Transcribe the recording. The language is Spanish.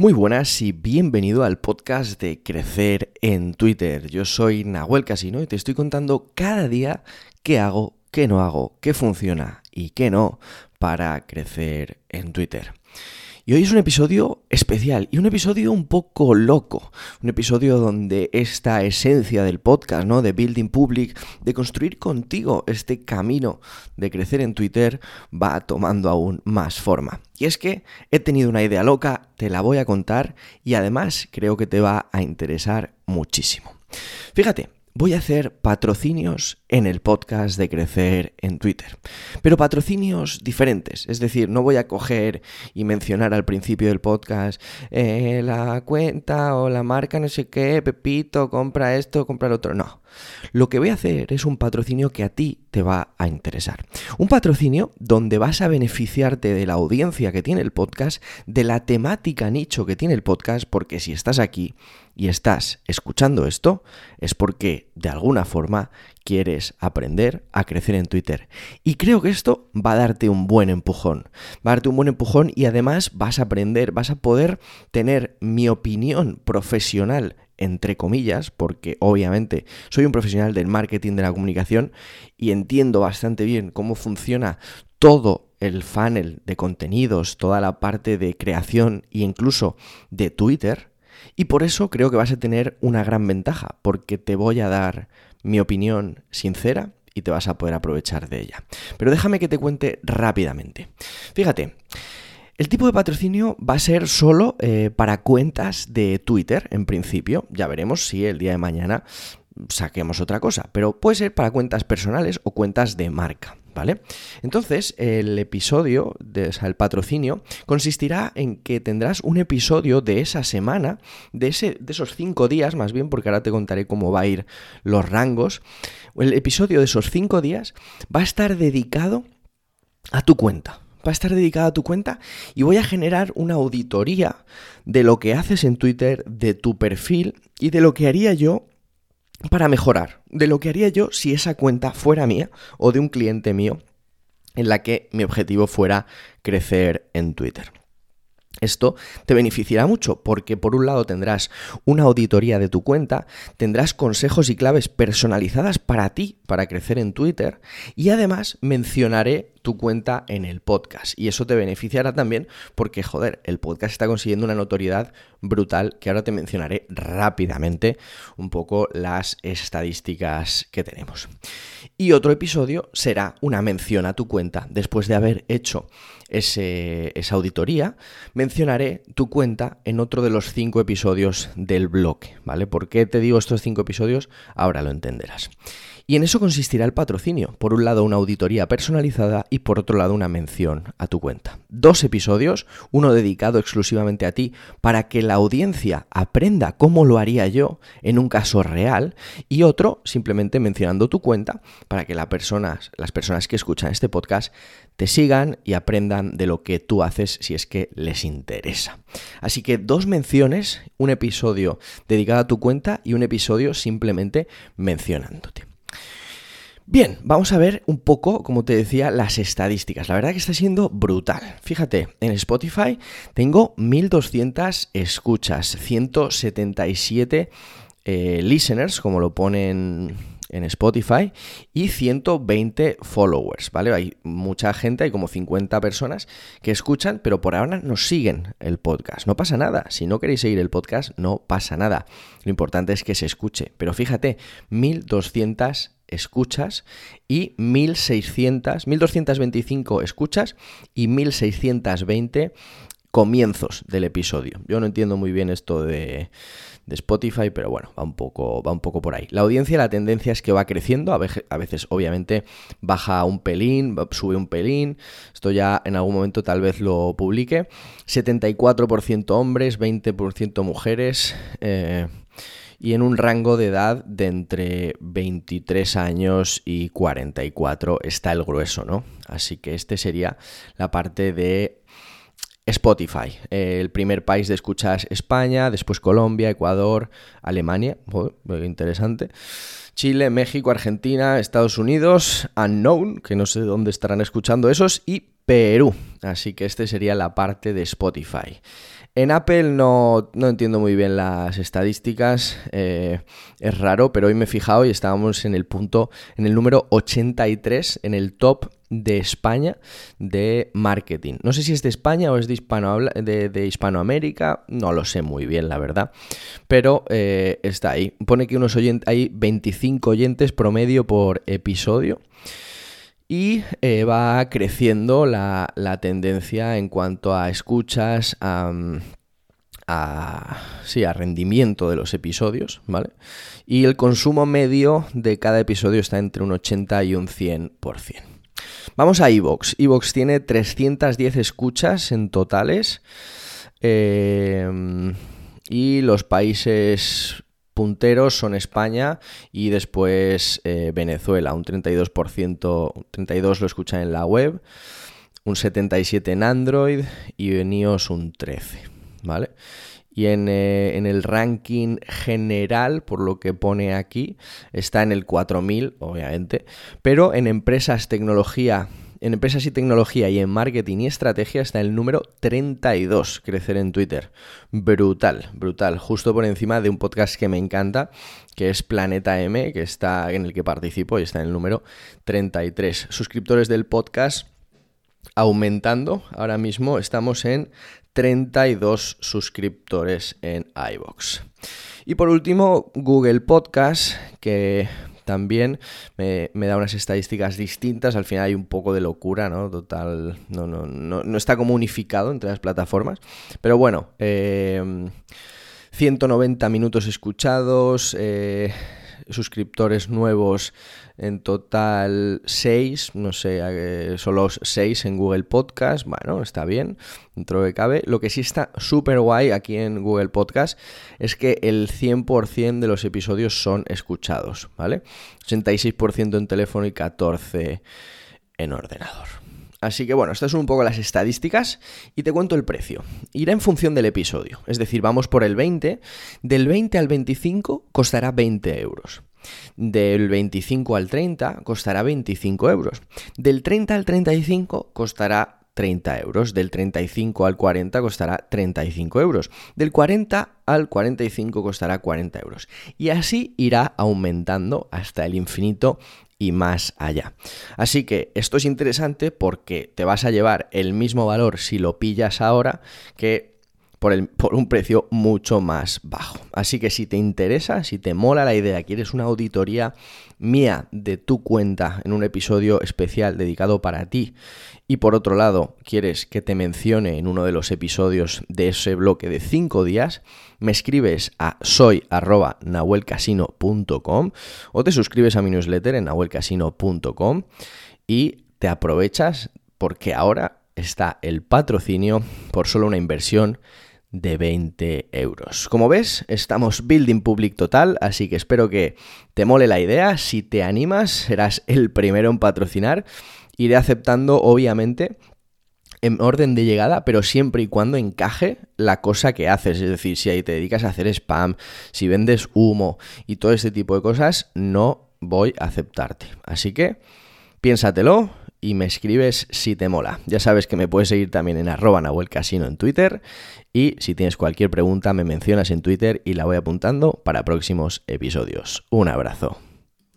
Muy buenas y bienvenido al podcast de Crecer en Twitter. Yo soy Nahuel Casino y te estoy contando cada día qué hago, qué no hago, qué funciona y qué no para crecer en Twitter. Y hoy es un episodio especial y un episodio un poco loco, un episodio donde esta esencia del podcast, ¿no? De Building Public, de construir contigo este camino de crecer en Twitter, va tomando aún más forma. Y es que he tenido una idea loca, te la voy a contar y además creo que te va a interesar muchísimo. Fíjate, voy a hacer patrocinios en el podcast de Crecer en Twitter. Pero patrocinios diferentes. Es decir, no voy a coger y mencionar al principio del podcast eh, la cuenta o la marca, no sé qué, Pepito, compra esto, compra lo otro. No. Lo que voy a hacer es un patrocinio que a ti te va a interesar. Un patrocinio donde vas a beneficiarte de la audiencia que tiene el podcast, de la temática nicho que tiene el podcast, porque si estás aquí y estás escuchando esto, es porque de alguna forma quieres aprender a crecer en Twitter. Y creo que esto va a darte un buen empujón. Va a darte un buen empujón y además vas a aprender, vas a poder tener mi opinión profesional entre comillas, porque obviamente soy un profesional del marketing de la comunicación y entiendo bastante bien cómo funciona todo el funnel de contenidos, toda la parte de creación e incluso de Twitter, y por eso creo que vas a tener una gran ventaja, porque te voy a dar mi opinión sincera y te vas a poder aprovechar de ella. Pero déjame que te cuente rápidamente. Fíjate, el tipo de patrocinio va a ser solo eh, para cuentas de Twitter, en principio. Ya veremos si el día de mañana saquemos otra cosa, pero puede ser para cuentas personales o cuentas de marca. ¿Vale? Entonces, el episodio, de, el patrocinio, consistirá en que tendrás un episodio de esa semana, de, ese, de esos cinco días, más bien, porque ahora te contaré cómo va a ir los rangos. El episodio de esos cinco días va a estar dedicado a tu cuenta. Va a estar dedicado a tu cuenta y voy a generar una auditoría de lo que haces en Twitter, de tu perfil y de lo que haría yo para mejorar de lo que haría yo si esa cuenta fuera mía o de un cliente mío en la que mi objetivo fuera crecer en Twitter. Esto te beneficiará mucho porque por un lado tendrás una auditoría de tu cuenta, tendrás consejos y claves personalizadas para ti para crecer en Twitter y además mencionaré tu cuenta en el podcast. Y eso te beneficiará también porque, joder, el podcast está consiguiendo una notoriedad brutal que ahora te mencionaré rápidamente un poco las estadísticas que tenemos. Y otro episodio será una mención a tu cuenta. Después de haber hecho esa auditoría, mencionaré tu cuenta en otro de los cinco episodios del blog, ¿vale? ¿Por qué te digo estos cinco episodios? Ahora lo entenderás. Y en eso consistirá el patrocinio. Por un lado una auditoría personalizada y por otro lado una mención a tu cuenta. Dos episodios, uno dedicado exclusivamente a ti para que la audiencia aprenda cómo lo haría yo en un caso real y otro simplemente mencionando tu cuenta para que las personas, las personas que escuchan este podcast te sigan y aprendan de lo que tú haces si es que les interesa. Así que dos menciones, un episodio dedicado a tu cuenta y un episodio simplemente mencionándote. Bien, vamos a ver un poco, como te decía, las estadísticas. La verdad que está siendo brutal. Fíjate, en Spotify tengo 1200 escuchas, 177 eh, listeners, como lo ponen en Spotify y 120 followers, ¿vale? Hay mucha gente, hay como 50 personas que escuchan, pero por ahora no siguen el podcast. No pasa nada. Si no queréis seguir el podcast, no pasa nada. Lo importante es que se escuche. Pero fíjate, 1200 escuchas y 1600, 1225 escuchas y 1620 comienzos del episodio. Yo no entiendo muy bien esto de, Spotify, pero bueno, va un, poco, va un poco por ahí. La audiencia, la tendencia es que va creciendo, a veces, a veces obviamente baja un pelín, sube un pelín, esto ya en algún momento tal vez lo publique. 74% hombres, 20% mujeres. Eh, y en un rango de edad de entre 23 años y 44 está el grueso, ¿no? Así que este sería la parte de Spotify. el primer país de escuchas España, después Colombia, Ecuador, Alemania, muy interesante. Chile, México, Argentina, Estados Unidos, Unknown, que no sé dónde estarán escuchando esos, y Perú. Así que este sería la parte de Spotify. En Apple no, entiendo muy bien las estadísticas, eh, es raro, pero hoy me he fijado y estábamos en el punto, en el número 83, en el top de España de marketing. No sé si es de España o es de, de, Hispanoamérica, no lo sé muy bien, la verdad, pero eh, está ahí. Pone que unos oyentes, hay 25 oyentes promedio por episodio y eh, va creciendo la, tendencia en cuanto a escuchas, a, sí, a rendimiento de los episodios, ¿vale? Y el consumo medio de cada episodio está entre un 80 y un 100%. Vamos a Evox. Evox tiene 310 escuchas en totales. Eh, y los países punteros son España y después eh, Venezuela, un 32%, 32 lo escuchan en la web, un 77 en Android y en un 13, ¿vale? Y en, eh, en, el ranking general, por lo que pone aquí, está en el 4000, obviamente, pero en empresas tecnología en empresas y tecnología y en marketing y estrategia está el número 32, crecer en Twitter. Brutal, brutal. Justo por encima de un podcast que me encanta, que es Planeta M, que está en el que participo y está en el número 33. Suscriptores del podcast aumentando. Ahora mismo estamos en 32 suscriptores en iBox. Y por último, Google Podcast, que también me, da unas estadísticas distintas. Al final hay un poco de locura, ¿no? Total, no, no, no, está como unificado entre las plataformas. Pero bueno, 190 eh, minutos escuchados, eh, suscriptores nuevos en total 6, no sé, eh, solo 6 en Google Podcast, bueno, está bien, dentro de cabe. Lo que sí está súper guay aquí en Google Podcast es que el 100% de los episodios son escuchados, ¿vale? 86% en teléfono y 14% en ordenador. Así que bueno, estas son un poco las estadísticas y te cuento el precio. Irá en función del episodio, es decir, vamos por el 20, del 20 al 25 costará 20 euros. Del 25 al 30 costará 25 euros. Del 30 al 35 costará 30 euros. Del 35 al 40 costará 35 euros. Del 40 al 45 costará 40 euros. Y así irá aumentando hasta el infinito y más allá. Así que esto es interesante porque te vas a llevar el mismo valor si lo pillas ahora que por, un precio mucho más bajo. Así que si te interesa, si te mola la idea, quieres una auditoría mía de tu cuenta en un episodio especial dedicado para ti y por otro lado quieres que te mencione en uno de los episodios de ese bloque de 5 días, me escribes a soy@nahuelcasino.com o te suscribes a mi newsletter en nahuelcasino.com y te aprovechas porque ahora está el patrocinio por solo una inversión de 20 euros. Como ves, estamos building public total, así que espero que te mole la idea. Si te animas, serás el primero en patrocinar. Iré aceptando, obviamente, en orden de llegada, pero siempre y cuando encaje la cosa que haces. Es decir, si ahí te dedicas a hacer spam, si vendes humo y todo este tipo de cosas, no voy a aceptarte. Así que piénsatelo y me escribes si te mola. Ya sabes que me puedes seguir también en arroba Casino en Twitter y si tienes cualquier pregunta me mencionas en Twitter y la voy apuntando para próximos episodios. Un abrazo.